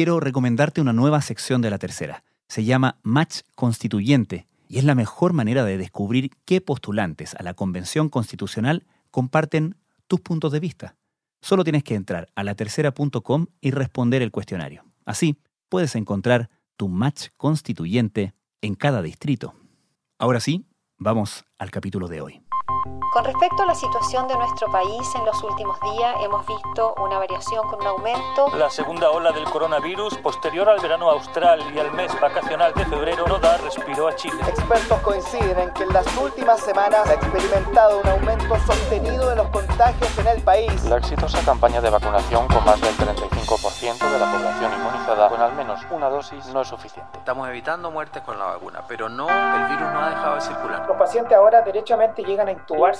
quiero recomendarte una nueva sección de la tercera. Se llama Match Constituyente y es la mejor manera de descubrir qué postulantes a la Convención Constitucional comparten tus puntos de vista. Solo tienes que entrar a latercera.com y responder el cuestionario. Así puedes encontrar tu match constituyente en cada distrito. Ahora sí, vamos al capítulo de hoy. Con respecto a la situación de nuestro país en los últimos días, hemos visto una variación con un aumento. La segunda ola del coronavirus, posterior al verano austral y al mes vacacional de febrero, no da respiro a Chile. Expertos coinciden en que en las últimas semanas ha experimentado un aumento sostenido de los contagios en el país. La exitosa campaña de vacunación con más del 35% de la población inmunizada con al menos una dosis no es suficiente. Estamos evitando muertes con la vacuna, pero no, el virus no ha dejado de circular. Los pacientes ahora derechamente llegan a intubarse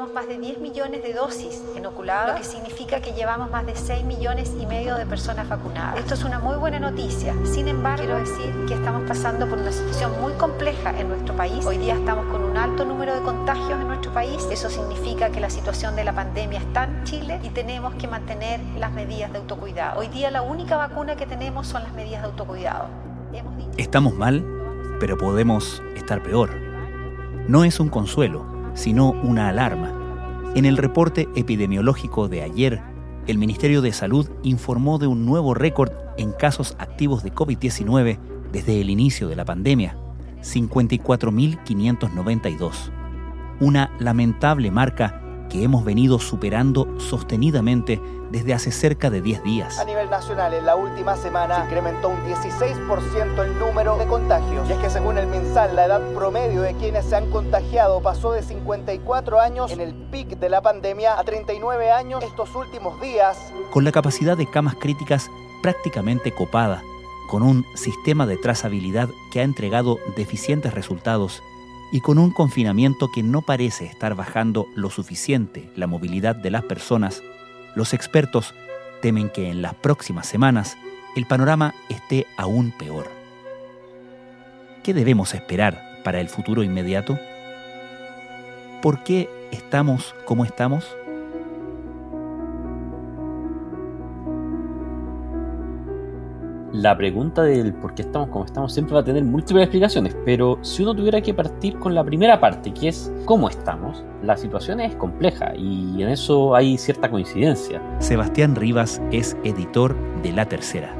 Llevamos más de 10 millones de dosis inoculadas, lo que significa que llevamos más de 6 millones y medio de personas vacunadas. Esto es una muy buena noticia. Sin embargo, quiero decir que estamos pasando por una situación muy compleja en nuestro país. Hoy día estamos con un alto número de contagios en nuestro país. Eso significa que la situación de la pandemia está en Chile y tenemos que mantener las medidas de autocuidado. Hoy día la única vacuna que tenemos son las medidas de autocuidado. Hemos dicho- Estamos mal, pero podemos estar peor. No es un consuelo, sino una alarma. En el reporte epidemiológico de ayer, el Ministerio de Salud informó de un nuevo récord en casos activos de COVID-19 desde el inicio de la pandemia, 54.592. Una lamentable marca que hemos venido superando sostenidamente desde hace cerca de 10 días. A nivel nacional, en la última semana se incrementó un 16% el número de contagios. Y es que según el MinSal, la edad promedio de quienes se han contagiado pasó de 54 años en el pic de la pandemia a 39 años estos últimos días. con la capacidad de camas críticas prácticamente copada, con un sistema de trazabilidad que ha entregado deficientes resultados y con un confinamiento que no parece estar bajando lo suficiente la movilidad de las personas, los expertos temen que en las próximas semanas el panorama esté aún peor. ¿Qué debemos esperar para el futuro inmediato? ¿Por qué estamos como estamos? La pregunta del por qué estamos como estamos siempre va a tener múltiples explicaciones, pero si uno tuviera que partir con la primera parte, que es cómo estamos, la situación es compleja y en eso hay cierta coincidencia. Sebastián Rivas es editor de La Tercera.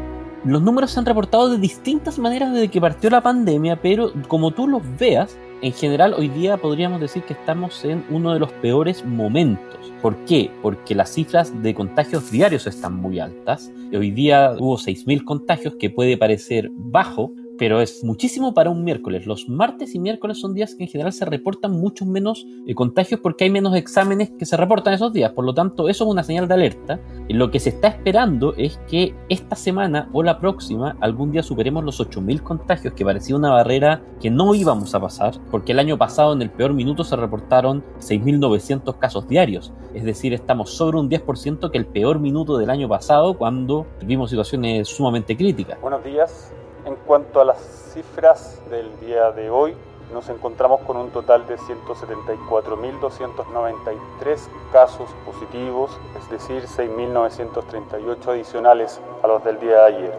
Los números se han reportado de distintas maneras desde que partió la pandemia, pero como tú los veas, en general hoy día podríamos decir que estamos en uno de los peores momentos. ¿Por qué? Porque las cifras de contagios diarios están muy altas. Hoy día hubo 6.000 contagios, que puede parecer bajo, pero es muchísimo para un miércoles. Los martes y miércoles son días que en general se reportan muchos menos eh, contagios porque hay menos exámenes que se reportan esos días. Por lo tanto, eso es una señal de alerta. Y lo que se está esperando es que esta semana o la próxima algún día superemos los 8.000 contagios, que parecía una barrera que no íbamos a pasar, porque el año pasado en el peor minuto se reportaron 6.900 casos diarios. Es decir, estamos sobre un 10% que el peor minuto del año pasado cuando vimos situaciones sumamente críticas. Buenos días. En cuanto a las cifras del día de hoy, nos encontramos con un total de 174.293 casos positivos, es decir, 6.938 adicionales a los del día de ayer.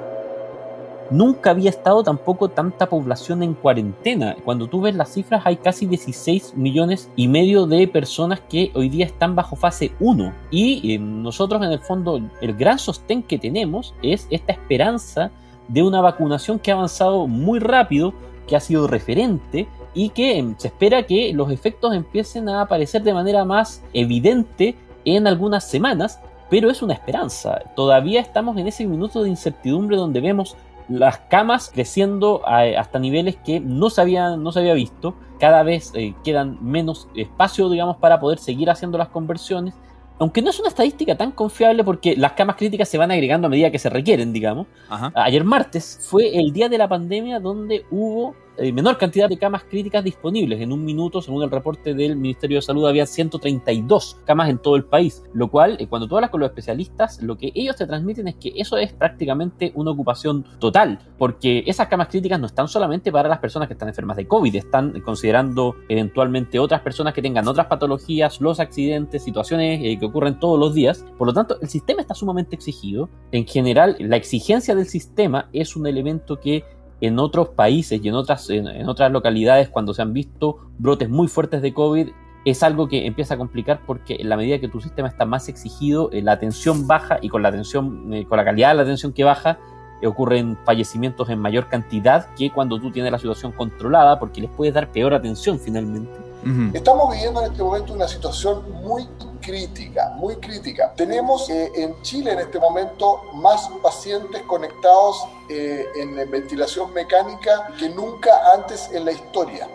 Nunca había estado tampoco tanta población en cuarentena. Cuando tú ves las cifras hay casi 16 millones y medio de personas que hoy día están bajo fase 1. Y eh, nosotros en el fondo el gran sostén que tenemos es esta esperanza de una vacunación que ha avanzado muy rápido, que ha sido referente y que eh, se espera que los efectos empiecen a aparecer de manera más evidente en algunas semanas, pero es una esperanza. Todavía estamos en ese minuto de incertidumbre donde vemos las camas creciendo hasta niveles que no se, había, no se había visto. Cada vez eh, quedan menos espacio, digamos, para poder seguir haciendo las conversiones. Aunque no es una estadística tan confiable porque las camas críticas se van agregando a medida que se requieren, digamos. Ajá. Ayer martes fue el día de la pandemia donde hubo eh, menor cantidad de camas críticas disponibles. En un minuto, según el reporte del Ministerio de Salud, había 132 camas en todo el país, lo cual, eh, cuando tú hablas con los especialistas, lo que ellos te transmiten es que eso es prácticamente una ocupación total, porque esas camas críticas no están solamente para las personas que están enfermas de COVID, están considerando eventualmente otras personas que tengan otras patologías, los accidentes, situaciones eh, que ocurren todos los días. Por lo tanto, el sistema está sumamente exigido. En general, la exigencia del sistema es un elemento que en otros países y en otras, en, otras localidades, cuando se han visto brotes muy fuertes de COVID, es algo que empieza a complicar porque en la medida que tu sistema está más exigido, eh, la atención baja y con la atención, eh, con la calidad de la atención que baja, eh, ocurren fallecimientos en mayor cantidad que cuando tú tienes la situación controlada, porque les puedes dar peor atención finalmente. Estamos viviendo en este momento una situación muy crítica, muy crítica. Tenemos en Chile en este momento más pacientes conectados en ventilación mecánica que nunca antes en la historia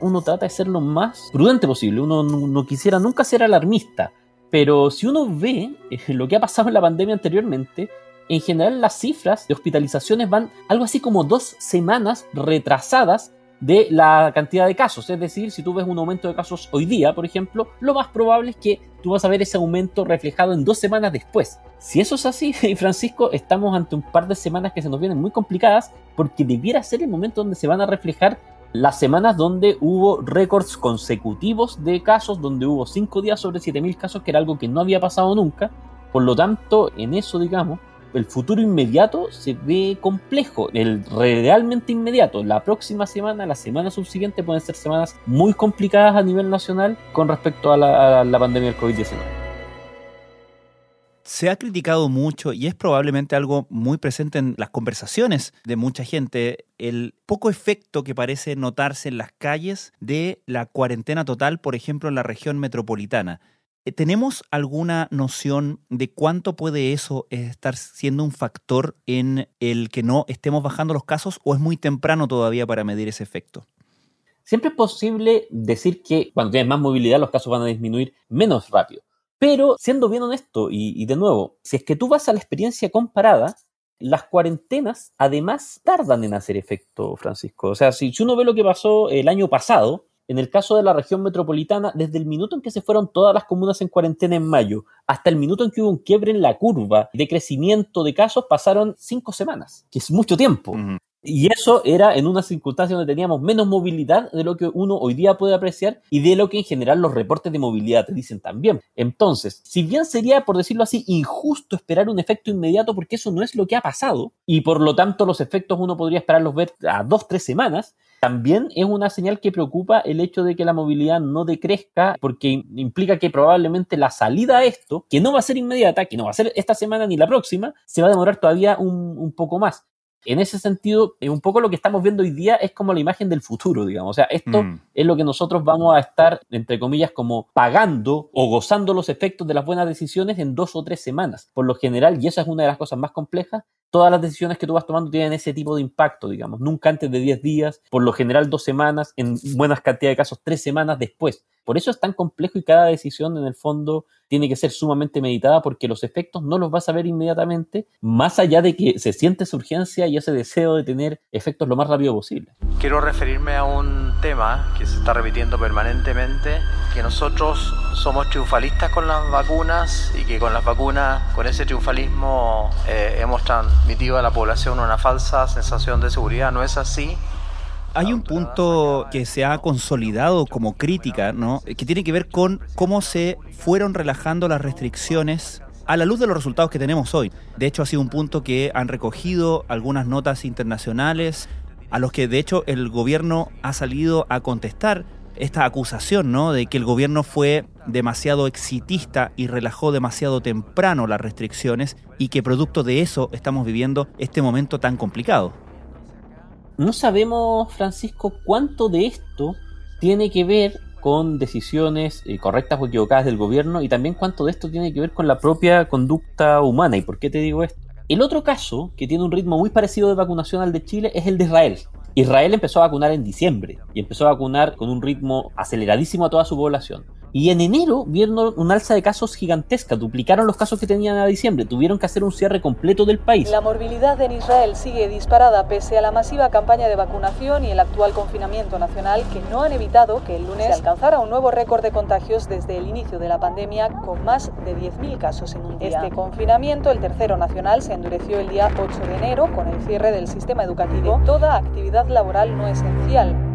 uno trata de ser lo más prudente posible. Uno no, quisiera nunca ser alarmista. Pero si uno ve eh, lo que ha pasado en la pandemia anteriormente, en general las cifras de hospitalizaciones van algo así como dos semanas retrasadas de la cantidad de casos. Es decir, si tú ves un aumento de casos hoy día, por ejemplo, lo más probable es que tú vas a ver ese aumento reflejado en dos semanas después. Si eso es así, Francisco, estamos ante un par de semanas que se nos vienen muy complicadas porque debiera ser el momento donde se van a reflejar las semanas donde hubo récords consecutivos de casos, donde hubo 5 días sobre 7.000 casos, que era algo que no había pasado nunca. Por lo tanto, en eso, digamos, el futuro inmediato se ve complejo. El realmente inmediato, la próxima semana, la semana subsiguiente pueden ser semanas muy complicadas a nivel nacional con respecto a la, a la pandemia del COVID-19 se ha criticado mucho y es probablemente algo muy presente en las conversaciones de mucha gente, el poco efecto que parece notarse en las calles de la cuarentena total, por ejemplo, en la región metropolitana. Eh, ¿Tenemos alguna noción de cuánto puede eso estar siendo un factor en el que no estemos bajando los casos o es muy temprano todavía para medir ese efecto? Siempre es posible decir que cuando tienes más movilidad los casos van a disminuir menos rápido. Pero siendo bien honesto, y, de nuevo, si es que tú vas a la experiencia comparada, las cuarentenas además tardan en hacer efecto, Francisco. O sea, si, uno ve lo que pasó el año pasado, en el caso de la región metropolitana, desde el minuto en que se fueron todas las comunas en cuarentena en mayo hasta el minuto en que hubo un quiebre en la curva de crecimiento de casos, pasaron cinco semanas, que es mucho tiempo. Y eso era en una circunstancia donde teníamos menos movilidad de lo que uno hoy día puede apreciar y de lo que en general los reportes de movilidad te dicen también. Entonces, si bien sería, por decirlo así, injusto esperar un efecto inmediato porque eso no es lo que ha pasado y por lo tanto los efectos uno podría esperarlos ver a dos, tres semanas, también es una señal que preocupa el hecho de que la movilidad no decrezca porque implica que probablemente la salida a esto, que no va a ser inmediata, que no va a ser esta semana ni la próxima, se va a demorar todavía un, un poco más en ese sentido, eh, un poco lo que estamos viendo hoy día es como la imagen del futuro, digamos. O sea, esto mm. es lo que nosotros vamos a estar, entre comillas, como pagando o gozando los efectos de las buenas decisiones en dos o tres semanas. Por lo general, y esa es una de las cosas más complejas, todas las decisiones que tú vas tomando tienen ese tipo de impacto, digamos. Nunca antes de 10 días, por lo general dos semanas, en buenas cantidades de casos tres semanas después. Por eso es tan complejo y cada decisión en el fondo tiene que ser sumamente meditada porque los efectos no los vas a ver inmediatamente, más allá de que se siente esa urgencia y ese deseo de tener efectos lo más rápido posible. Quiero referirme a un tema que se está repitiendo permanentemente, que nosotros somos triunfalistas con las vacunas y que con las vacunas, con ese triunfalismo, eh, hemos transmitido a la población una falsa sensación de seguridad. No es así hay un punto que se ha consolidado como crítica, ¿no? Que tiene que ver con cómo se fueron relajando las restricciones a la luz de los resultados que tenemos hoy. De hecho, ha sido un punto que han recogido algunas notas internacionales, a los que de hecho el gobierno ha salido a contestar esta acusación, ¿no? De que el gobierno fue demasiado exitista y relajó demasiado temprano las restricciones y que producto de eso estamos viviendo este momento tan complicado. No sabemos, Francisco, cuánto de esto tiene que ver con decisiones eh, correctas o equivocadas del gobierno y también cuánto de esto tiene que ver con la propia conducta humana. ¿Y por qué te digo esto? El otro caso, que tiene un ritmo muy parecido de vacunación al de Chile, es el de Israel. Israel empezó a vacunar en diciembre y empezó a vacunar con un ritmo aceleradísimo a toda su población. Y en enero vieron un alza de casos gigantesca, duplicaron los casos que tenían a diciembre, tuvieron que hacer un cierre completo del país. La morbilidad en Israel sigue disparada pese a la masiva campaña de vacunación y el actual confinamiento nacional que no han evitado que el lunes se alcanzara un nuevo récord de contagios desde el inicio de la pandemia con más de 10.000 casos en un día. Este confinamiento, el tercero nacional, se endureció el día 8 de enero con el cierre del sistema educativo, toda actividad laboral no esencial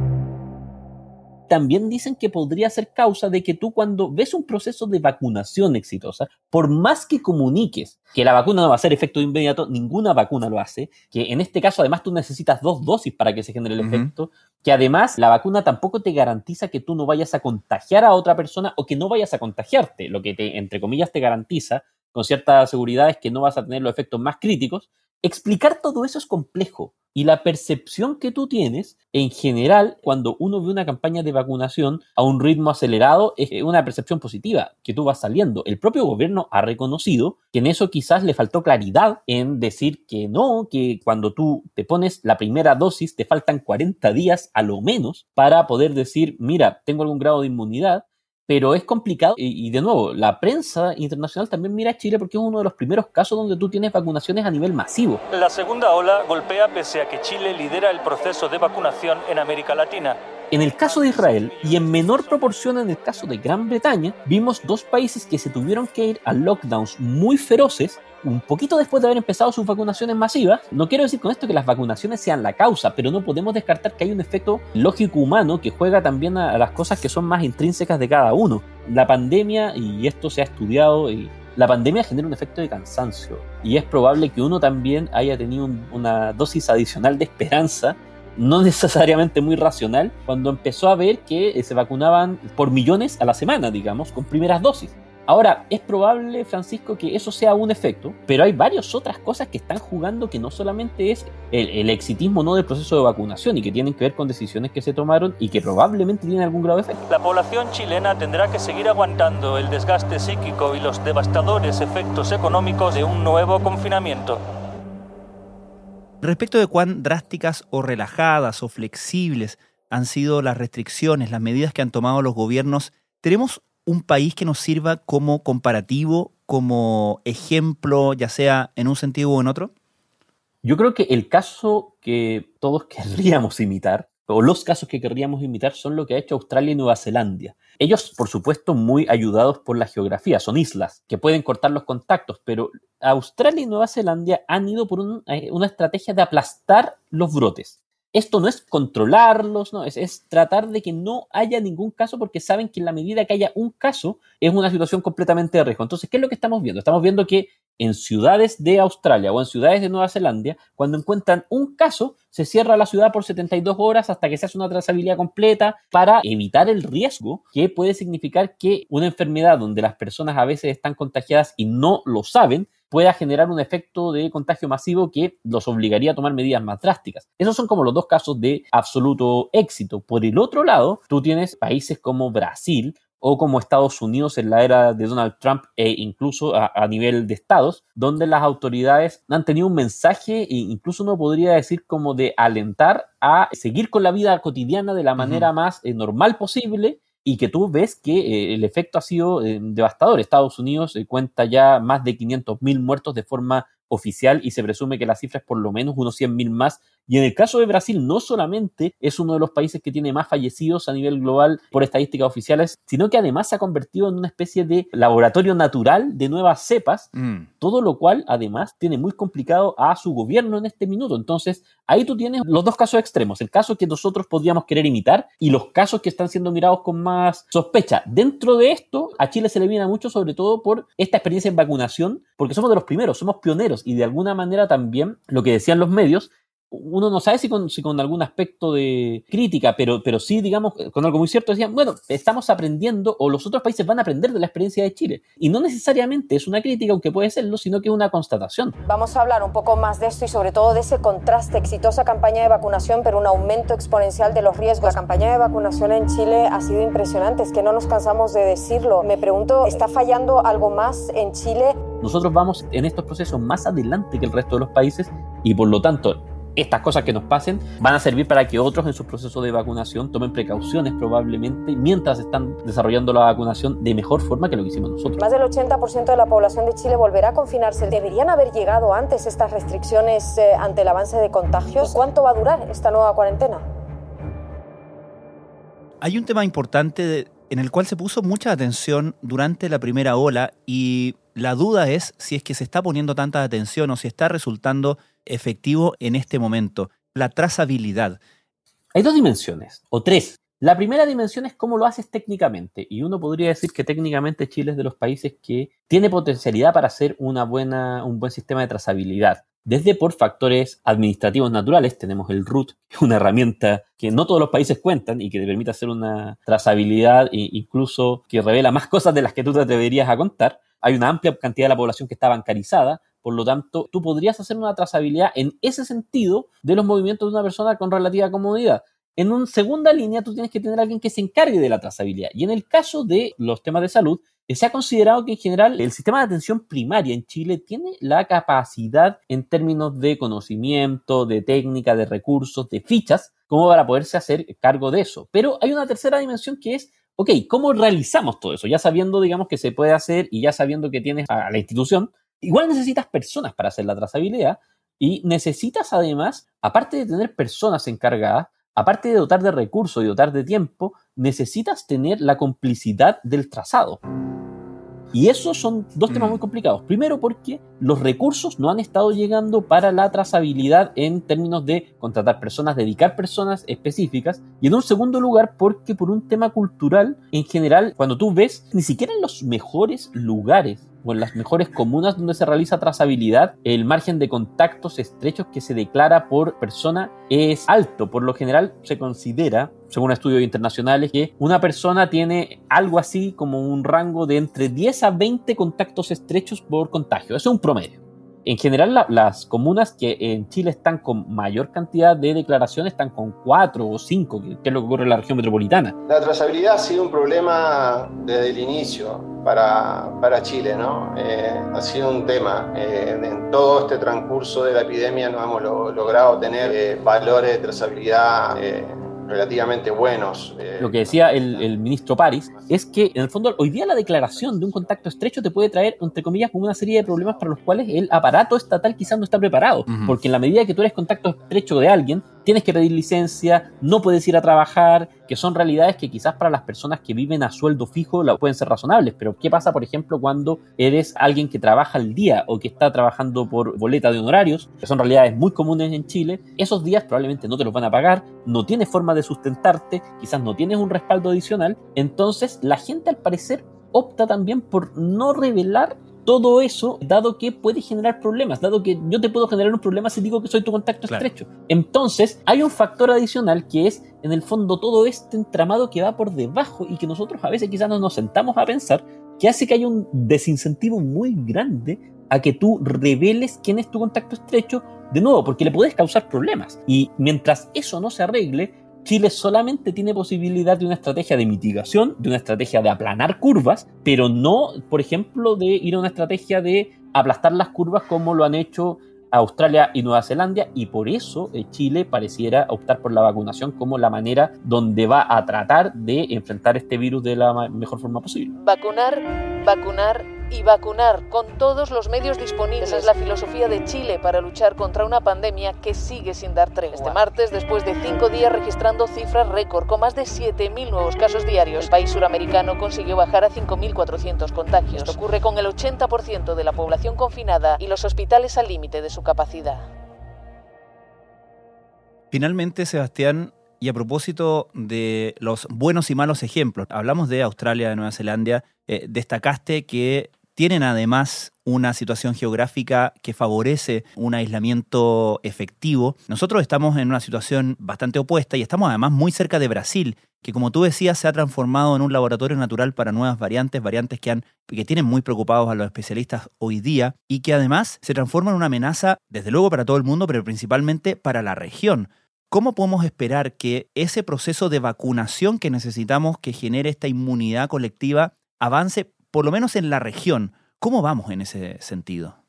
también dicen que podría ser causa de que tú cuando ves un proceso de vacunación exitosa, por más que comuniques que la vacuna no va a hacer efecto inmediato, ninguna vacuna lo hace, que en este caso además tú necesitas dos dosis para que se genere el efecto, que además la vacuna tampoco te garantiza que tú no vayas a contagiar a otra persona o que no vayas a contagiarte, lo que te, entre comillas te garantiza con cierta seguridad es que no vas a tener los efectos más críticos, Explicar todo eso es complejo y la percepción que tú tienes en general cuando uno ve una campaña de vacunación a un ritmo acelerado es una percepción positiva, que tú vas saliendo. El propio gobierno ha reconocido que en eso quizás le faltó claridad en decir que no, que cuando tú te pones la primera dosis te faltan 40 días a lo menos para poder decir, mira, tengo algún grado de inmunidad pero es complicado y, de nuevo, la prensa internacional también mira a Chile porque es uno de los primeros casos donde tú tienes vacunaciones a nivel masivo. La segunda ola golpea pese a que Chile lidera el proceso de vacunación en América Latina. En el caso de Israel y en menor proporción en el caso de Gran Bretaña, vimos dos países que se tuvieron que ir a lockdowns muy feroces un poquito después de haber empezado sus vacunaciones masivas. No quiero decir con esto que las vacunaciones sean la causa, pero no podemos descartar que hay un efecto lógico humano que juega también a, las cosas que son más intrínsecas de cada uno. La pandemia, y esto se ha estudiado, y la pandemia genera un efecto de cansancio y es probable que uno también haya tenido una dosis adicional de esperanza no necesariamente muy racional, cuando empezó a ver que se vacunaban por millones a la semana, digamos, con primeras dosis. Ahora, es probable, Francisco, que eso sea un efecto, pero hay varias otras cosas que están jugando que no solamente es el, exitismo no del proceso de vacunación y que tienen que ver con decisiones que se tomaron y que probablemente tienen algún grado de efecto. La población chilena tendrá que seguir aguantando el desgaste psíquico y los devastadores efectos económicos de un nuevo confinamiento. Respecto de cuán drásticas o relajadas o flexibles han sido las restricciones, las medidas que han tomado los gobiernos, tenemos un país que nos sirva como comparativo, como ejemplo, ya sea en un sentido o en otro? Yo creo que el caso que todos querríamos imitar, o los casos que querríamos imitar, son lo que ha hecho Australia y Nueva Zelanda. Ellos, por supuesto, muy ayudados por la geografía, son islas que pueden cortar los contactos, pero Australia y Nueva Zelanda han ido por eh, una estrategia de aplastar los brotes esto no es controlarlos, no, es, tratar de que no haya ningún caso porque saben que en la medida que haya un caso es una situación completamente de riesgo. Entonces, ¿qué es lo que estamos viendo? Estamos viendo que en ciudades de Australia o en ciudades de Nueva Zelanda, cuando encuentran un caso, se cierra la ciudad por 72 horas hasta que se hace una trazabilidad completa para evitar el riesgo que puede significar que una enfermedad donde las personas a veces están contagiadas y no lo saben, pueda generar un efecto de contagio masivo que los obligaría a tomar medidas más drásticas. Esos son como los dos casos de absoluto éxito. Por el otro lado, tú tienes países como Brasil o como Estados Unidos en la era de Donald Trump e incluso a, nivel de estados, donde las autoridades han tenido un mensaje e incluso uno podría decir como de alentar a seguir con la vida cotidiana de la manera más eh, normal posible y que tú ves que eh, el efecto ha sido eh, devastador. Estados Unidos cuenta ya más de 500.000 muertos de forma oficial y se presume que la cifra es por lo menos unos 100.000 más. Y en el caso de Brasil, no solamente es uno de los países que tiene más fallecidos a nivel global por estadísticas oficiales, sino que además se ha convertido en una especie de laboratorio natural de nuevas cepas, mm. todo lo cual además tiene muy complicado a su gobierno en este minuto. Entonces, ahí tú tienes los dos casos extremos, el caso que nosotros podríamos querer imitar y los casos que están siendo mirados con más sospecha. Dentro de esto, a Chile se le viene mucho sobre todo por esta experiencia en vacunación, porque somos de los primeros, somos pioneros y de alguna manera también lo que decían los medios, uno no sabe si con, si con algún aspecto de crítica, pero, pero sí, digamos, con algo muy cierto, decían, bueno, estamos aprendiendo o los otros países van a aprender de la experiencia de Chile. Y no necesariamente es una crítica, aunque puede serlo, sino que es una constatación. Vamos a hablar un poco más de esto y sobre todo de ese contraste, exitosa campaña de vacunación, pero un aumento exponencial de los riesgos. La campaña de vacunación en Chile ha sido impresionante, es que no nos cansamos de decirlo. Me pregunto, ¿está fallando algo más en Chile? Nosotros vamos en estos procesos más adelante que el resto de los países y por lo tanto estas cosas que nos pasen van a servir para que otros en su proceso de vacunación tomen precauciones probablemente mientras están desarrollando la vacunación de mejor forma que lo que hicimos nosotros. Más del 80% de la población de Chile volverá a confinarse. ¿Deberían haber llegado antes estas restricciones eh, ante el avance de contagios? ¿Cuánto va a durar esta nueva cuarentena? Hay un tema importante en el cual se puso mucha atención durante la primera ola y la duda es si es que se está poniendo tanta atención o si está resultando efectivo en este momento, la trazabilidad. Hay dos dimensiones, o tres. La primera dimensión es cómo lo haces técnicamente, y uno podría decir que técnicamente Chile es de los países que tiene potencialidad para hacer una buena, un buen sistema de trazabilidad. Desde por factores administrativos naturales, tenemos el RUT, una herramienta que no todos los países cuentan y que te permite hacer una trazabilidad e incluso que revela más cosas de las que tú te atreverías a contar. Hay una amplia cantidad de la población que está bancarizada, por lo tanto, tú podrías hacer una trazabilidad en ese sentido de los movimientos de una persona con relativa comodidad. En una segunda línea, tú tienes que tener alguien que se encargue de la trazabilidad. Y en el caso de los temas de salud, se ha considerado que en general el sistema de atención primaria en Chile tiene la capacidad en términos de conocimiento, de técnica, de recursos, de fichas, como para poderse hacer cargo de eso. Pero hay una tercera dimensión que es, ok, ¿cómo realizamos todo eso? Ya sabiendo, digamos, que se puede hacer y ya sabiendo que tienes a la institución, igual necesitas personas para hacer la trazabilidad y necesitas además, aparte de tener personas encargadas, aparte de dotar de recursos y dotar de tiempo, necesitas tener la complicidad del trazado. Y esos son dos temas muy mm. complicados. Primero porque los recursos no han estado llegando para la trazabilidad en términos de contratar personas, dedicar personas específicas. Y en un segundo lugar porque por un tema cultural, en general, cuando tú ves, ni siquiera en los mejores lugares o en las mejores comunas donde se realiza trazabilidad, el margen de contactos estrechos que se declara por persona es alto. Por lo general se considera, según estudios internacionales, que una persona tiene algo así como un rango de entre 10 a 20 contactos estrechos por contagio. Eso es un promedio. En general, las comunas que en Chile están con mayor cantidad de declaraciones están con cuatro o cinco, que, es lo que ocurre en la región metropolitana. La trazabilidad ha sido un problema desde el inicio para, para Chile, ¿no? Eh, ha sido un tema. Eh, en todo este transcurso de la epidemia no hemos logrado tener eh, valores de trazabilidad relativamente buenos. Eh. Lo que decía el, ministro París es que, en el fondo, hoy día la declaración de un contacto estrecho te puede traer, entre comillas, una serie de problemas para los cuales el aparato estatal quizás no está preparado. Porque en la medida que tú eres contacto estrecho de alguien, tienes que pedir licencia, no puedes ir a trabajar, que son realidades que quizás para las personas que viven a sueldo fijo pueden ser razonables, pero ¿qué pasa, por ejemplo, cuando eres alguien que trabaja al día o que está trabajando por boleta de honorarios, que son realidades muy comunes en Chile? Esos días probablemente no te los van a pagar, no tienes forma de sustentarte, quizás no tienes un respaldo adicional, entonces la gente al parecer opta también por no revelar todo eso, dado que puede generar problemas, dado que yo te puedo generar un problema si digo que soy tu contacto estrecho. Entonces, hay un factor adicional que es, en el fondo, todo este entramado que va por debajo y que nosotros a veces quizás no nos sentamos a pensar, que hace que haya un desincentivo muy grande a que tú reveles quién es tu contacto estrecho, de nuevo, porque le puedes causar problemas. Y mientras eso no se arregle, Chile solamente tiene posibilidad de una estrategia de mitigación, de una estrategia de aplanar curvas, pero no, por ejemplo, de ir a una estrategia de aplastar las curvas como lo han hecho Australia y Nueva Zelanda y por eso eh, Chile pareciera optar por la vacunación como la manera donde va a tratar de enfrentar este virus de la mejor forma posible. Vacunar, vacunar y vacunar con todos los medios disponibles. Esa es la filosofía de Chile para luchar contra una pandemia que sigue sin dar tregua. Este martes, después de cinco días registrando cifras récord con más de 7.000 nuevos casos diarios, el país suramericano consiguió bajar a 5.400 contagios. Ocurre con el 80% de la población confinada y los hospitales al límite de su capacidad. Finalmente, Sebastián, y a propósito de los buenos y malos ejemplos, hablamos de Australia, de Nueva Zelanda, eh, destacaste que tienen además una situación geográfica que favorece un aislamiento efectivo. Nosotros estamos en una situación bastante opuesta y estamos además muy cerca de Brasil, que como tú decías se ha transformado en un laboratorio natural para nuevas variantes, variantes que, tienen muy preocupados a los especialistas hoy día y que además se transforman en una amenaza desde luego para todo el mundo, pero principalmente para la región. ¿Cómo podemos esperar que ese proceso de vacunación que necesitamos que genere esta inmunidad colectiva avance por lo menos en la región. ¿Cómo vamos en ese sentido?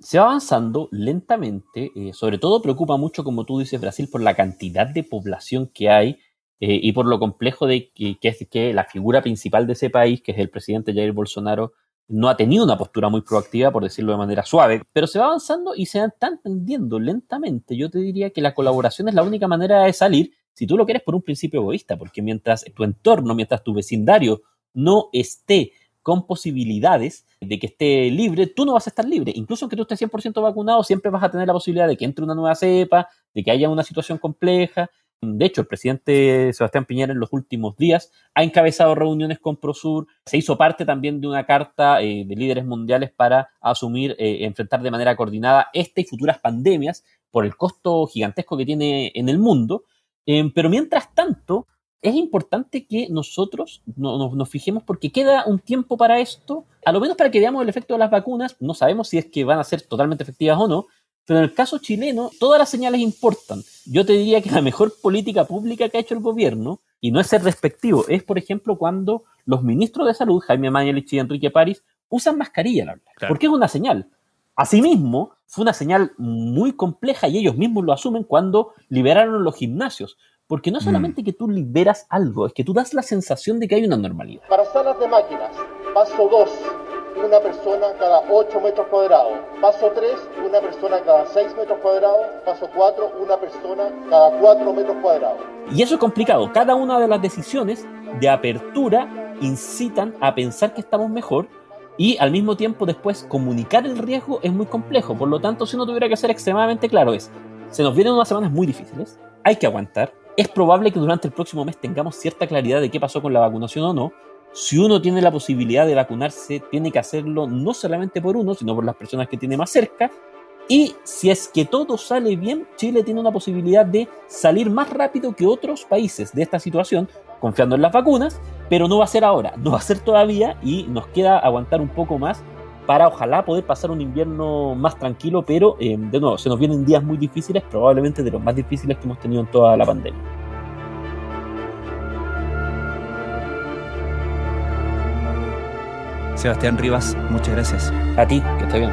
se va avanzando lentamente, eh, sobre todo preocupa mucho, como tú dices, Brasil por la cantidad de población que hay eh, y por lo complejo de que, es que la figura principal de ese país, que es el presidente Jair Bolsonaro, no ha tenido una postura muy proactiva, por decirlo de manera suave, pero se va avanzando y se está entendiendo lentamente. Yo te diría que la colaboración es la única manera de salir si tú lo quieres por un principio egoísta, porque mientras tu entorno, mientras tu vecindario no esté con posibilidades de que esté libre, tú no vas a estar libre. Incluso aunque tú estés 100% vacunado, siempre vas a tener la posibilidad de que entre una nueva cepa, de que haya una situación compleja. De hecho, el presidente Sebastián Piñera en los últimos días ha encabezado reuniones con Prosur, se hizo parte también de una carta eh, de líderes mundiales para asumir, eh, enfrentar de manera coordinada esta y futuras pandemias por el costo gigantesco que tiene en el mundo. Eh, pero mientras tanto, es importante que nosotros nos fijemos porque queda un tiempo para esto, a lo menos para que veamos el efecto de las vacunas. No sabemos si es que van a ser totalmente efectivas o no, pero en el caso chileno todas las señales importan. Yo te diría que la mejor política pública que ha hecho el gobierno, y no es ser respectivo, es por ejemplo cuando los ministros de salud, Jaime Mañalich y Enrique París, usan mascarilla al hablar, porque es una señal. Asimismo, fue una señal muy compleja y ellos mismos lo asumen cuando liberaron los gimnasios, porque no mm. solamente que tú liberas algo, es que tú das la sensación de que hay una normalidad. Para salas de máquinas, paso 2, una persona cada 8 metros cuadrados. Paso 3, una persona cada 6 metros cuadrados. Paso 4, una persona cada 4 metros cuadrados. Y eso es complicado. Cada una de las decisiones de apertura incitan a pensar que estamos mejor y al mismo tiempo después comunicar el riesgo es muy complejo. Por lo tanto, si uno tuviera que ser extremadamente claro es, se nos vienen unas semanas muy difíciles, hay que aguantar, es probable que durante el próximo mes tengamos cierta claridad de qué pasó con la vacunación o no. Si uno tiene la posibilidad de vacunarse, tiene que hacerlo no solamente por uno, sino por las personas que tiene más cerca. Y si es que todo sale bien, Chile tiene una posibilidad de salir más rápido que otros países de esta situación, confiando en las vacunas, pero no va a ser ahora, no va a ser todavía y nos queda aguantar un poco más para ojalá poder pasar un invierno más tranquilo, pero eh, de nuevo, se nos vienen días muy difíciles, probablemente de los más difíciles que hemos tenido en toda la pandemia. Sebastián Rivas, muchas gracias. A ti, que esté bien.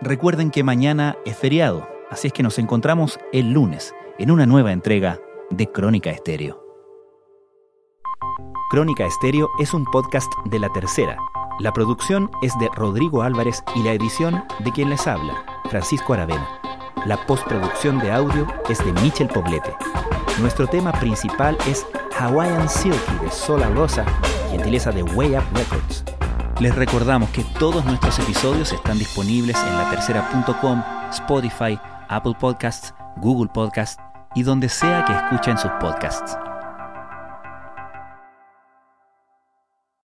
Recuerden que mañana es feriado, así es que nos encontramos el lunes en una nueva entrega de Crónica Estéreo. Crónica Estéreo es un podcast de La Tercera. La producción es de Rodrigo Álvarez y la edición de quien les habla, Francisco Aravena. La postproducción de audio es de Michel Poblete. Nuestro tema principal es Hawaiian Silky de Sola Rosa, gentileza de Way Up Records. Les recordamos que todos nuestros episodios están disponibles en latercera.com, Spotify, Apple Podcasts, Google Podcasts y donde sea que escuchen sus podcasts.